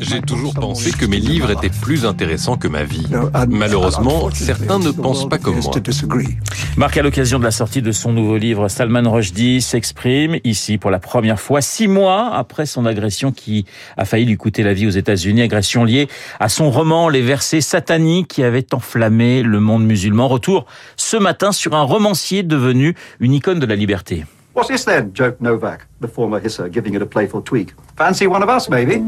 J'ai toujours pensé que mes livres étaient plus intéressants que ma vie. Malheureusement, certains ne pensent pas comme moi. Marc, à l'occasion de la sortie de son nouveau livre, Salman Rushdie s'exprime ici pour la première fois, six mois après son agression qui a failli lui coûter la vie aux États-Unis, agression liée à son roman Les versets sataniques qui avait enflammé le monde musulman. Retour ce matin sur un romancier devenu une icône de la liberté. What is then? joked Novak, the former hisser, giving it a playful tweak? Fancy one of us, maybe?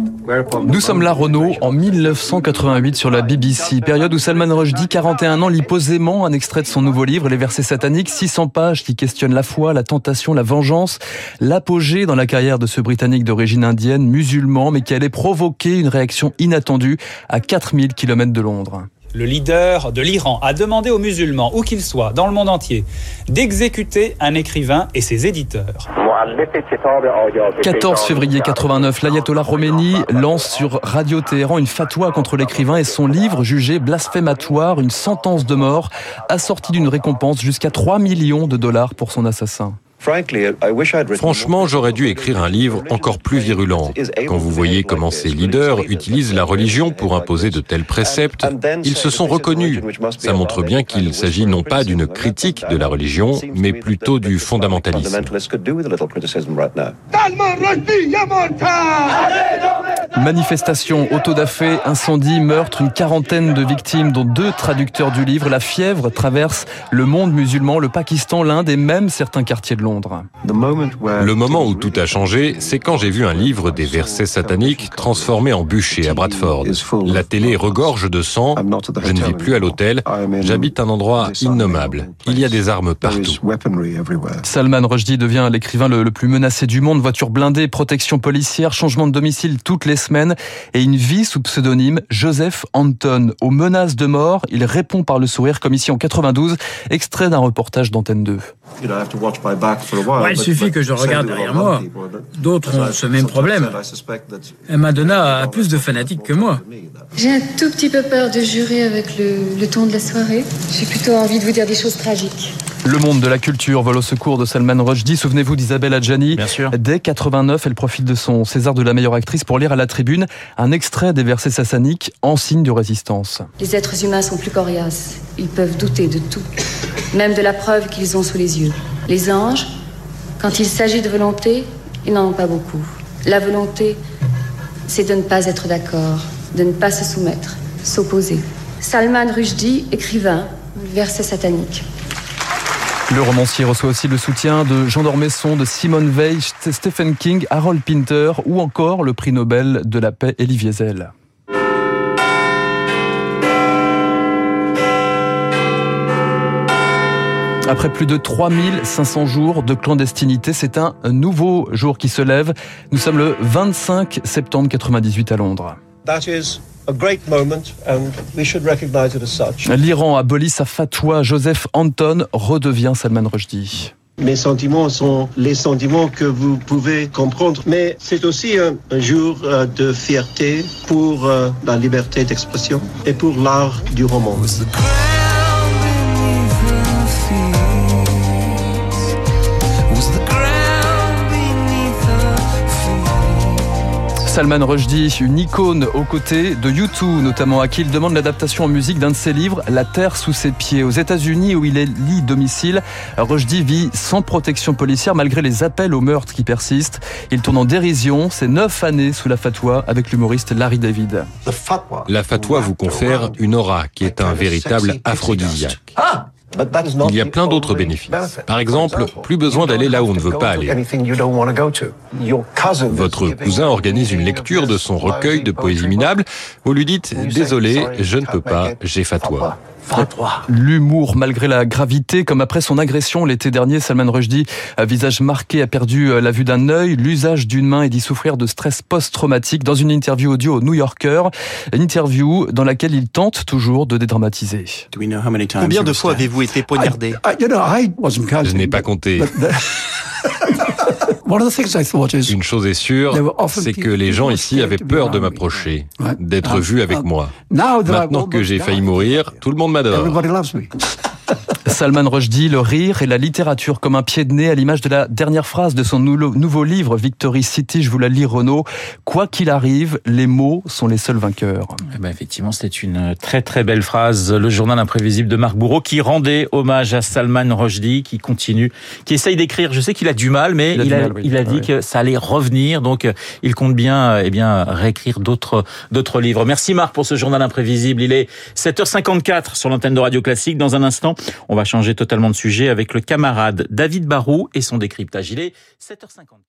Nous sommes là, Renault, en 1988 sur la BBC, période où Salman Rushdie, 41 ans, lit posément un extrait de son nouveau livre, Les versets sataniques, 600 pages qui questionnent la foi, la tentation, la vengeance, l'apogée dans la carrière de ce Britannique d'origine indienne, musulman, mais qui allait provoquer une réaction inattendue à 4000 km de Londres. Le leader de l'Iran a demandé aux musulmans, où qu'ils soient, dans le monde entier, d'exécuter un écrivain et ses éditeurs. 14 février 89, l'ayatollah Khomeini lance sur Radio Téhéran une fatwa contre l'écrivain et son livre jugé blasphématoire, une sentence de mort, assortie d'une récompense jusqu'à 3 millions de dollars pour son assassin. Franchement, j'aurais dû écrire un livre encore plus virulent. Quand vous voyez comment ces leaders utilisent la religion pour imposer de tels préceptes, ils se sont reconnus. Ça montre bien qu'il s'agit non pas d'une critique de la religion, mais plutôt du fondamentalisme. Manifestation, autodafé, incendie, meurtre, une quarantaine de victimes, dont deux traducteurs du livre. La fièvre traverse le monde musulman, le Pakistan, l'Inde et même certains quartiers de Londres. Le moment où tout a changé, c'est quand j'ai vu un livre des versets sataniques transformé en bûcher à Bradford. La télé regorge de sang, je ne vis plus à l'hôtel, j'habite un endroit innommable. Il y a des armes partout. Salman Rushdie devient l'écrivain le, plus menacé du monde, voiture blindée, protection policière, changement de domicile toutes les semaines et une vie sous pseudonyme Joseph Anton. Aux menaces de mort, il répond par le sourire comme ici en 92, extrait d'un reportage d'Antenne 2 il suffit que je regarde derrière moi. D'autres ont ce même problème. Madonna a plus de fanatiques que moi. J'ai un tout petit peu peur de jurer avec le, le ton de la soirée. J'ai plutôt envie de vous dire des choses tragiques. Le monde de la culture vole au secours de Salman Rushdie. Souvenez-vous d'Isabelle Adjani. Bien sûr. Dès 89, elle profite de son César de la meilleure actrice pour lire à la tribune un extrait des versets sassaniques en signe de résistance. Les êtres humains sont plus coriaces. Ils peuvent douter de tout, même de la preuve qu'ils ont sous les yeux. Les anges, quand il s'agit de volonté, ils n'en ont pas beaucoup. La volonté, c'est de ne pas être d'accord, de ne pas se soumettre, s'opposer. Salman Rushdie, écrivain, verset satanique. Le romancier reçoit aussi le soutien de Jean Dormesson, de Simone Veil, Stephen King, Harold Pinter ou encore le prix Nobel de la paix Elie Wiesel. Après plus de 3500 jours de clandestinité, c'est un nouveau jour qui se lève. Nous sommes le 25 septembre 98 à Londres. L'Iran abolit sa fatwa. Joseph Anton redevient Salman Rushdie. Mes sentiments sont les sentiments que vous pouvez comprendre, mais c'est aussi un, jour euh, de fierté pour euh, la liberté d'expression et pour l'art du roman. Salman Rushdie, une icône aux côtés de U2, notamment à qui il demande l'adaptation en musique d'un de ses livres, La Terre sous ses pieds. Aux États-Unis, où il est lit domicile, Rushdie vit sans protection policière malgré les appels au meurtre qui persistent. Il tourne en dérision ses neuf années sous la fatwa avec l'humoriste Larry David. La fatwa vous confère une aura qui est un véritable aphrodisiaque. Ah il y a plein d'autres bénéfices. Par exemple, plus besoin d'aller là où on ne veut pas aller. Votre cousin organise une lecture de son recueil de poésie minable. Vous lui dites « Désolé, je ne peux pas, j'ai fatwa ». L'humour, malgré la gravité, comme après son agression l'été dernier, Salman Rushdie, un visage marqué, a perdu euh, la vue d'un œil, l'usage d'une main et dit souffrir de stress post-traumatique. Dans une interview audio au New Yorker, une interview dans laquelle il tente toujours de dédramatiser. Combien de fois avez-vous été poignardé? Je n'ai pas compté. Une chose est sûre, c'est que les gens ici avaient peur de m'approcher, d'être vu avec moi. Maintenant que j'ai failli mourir, tout le monde m'adore. Salman Rushdie, le rire et la littérature comme un pied de nez à l'image de la dernière phrase de son nouveau livre Victory City, je vous la lis Renaud. Quoi qu'il arrive, les mots sont les seuls vainqueurs. Eh ben effectivement, c'était une très très belle phrase. Le journal imprévisible de Marc Bourreau qui rendait hommage à Salman Rushdie, qui continue, qui essaye d'écrire. Je sais qu'il a du mal, mais il a, il a, dit que ça allait revenir. Donc, il compte bien, eh bien, réécrire d'autres d'autres livres. Merci Marc pour ce journal imprévisible. Il est 7h54 sur l'antenne de Radio Classique. Dans un instant, on va changer totalement de sujet avec le camarade David Barou et son décryptage. Il est 7h50.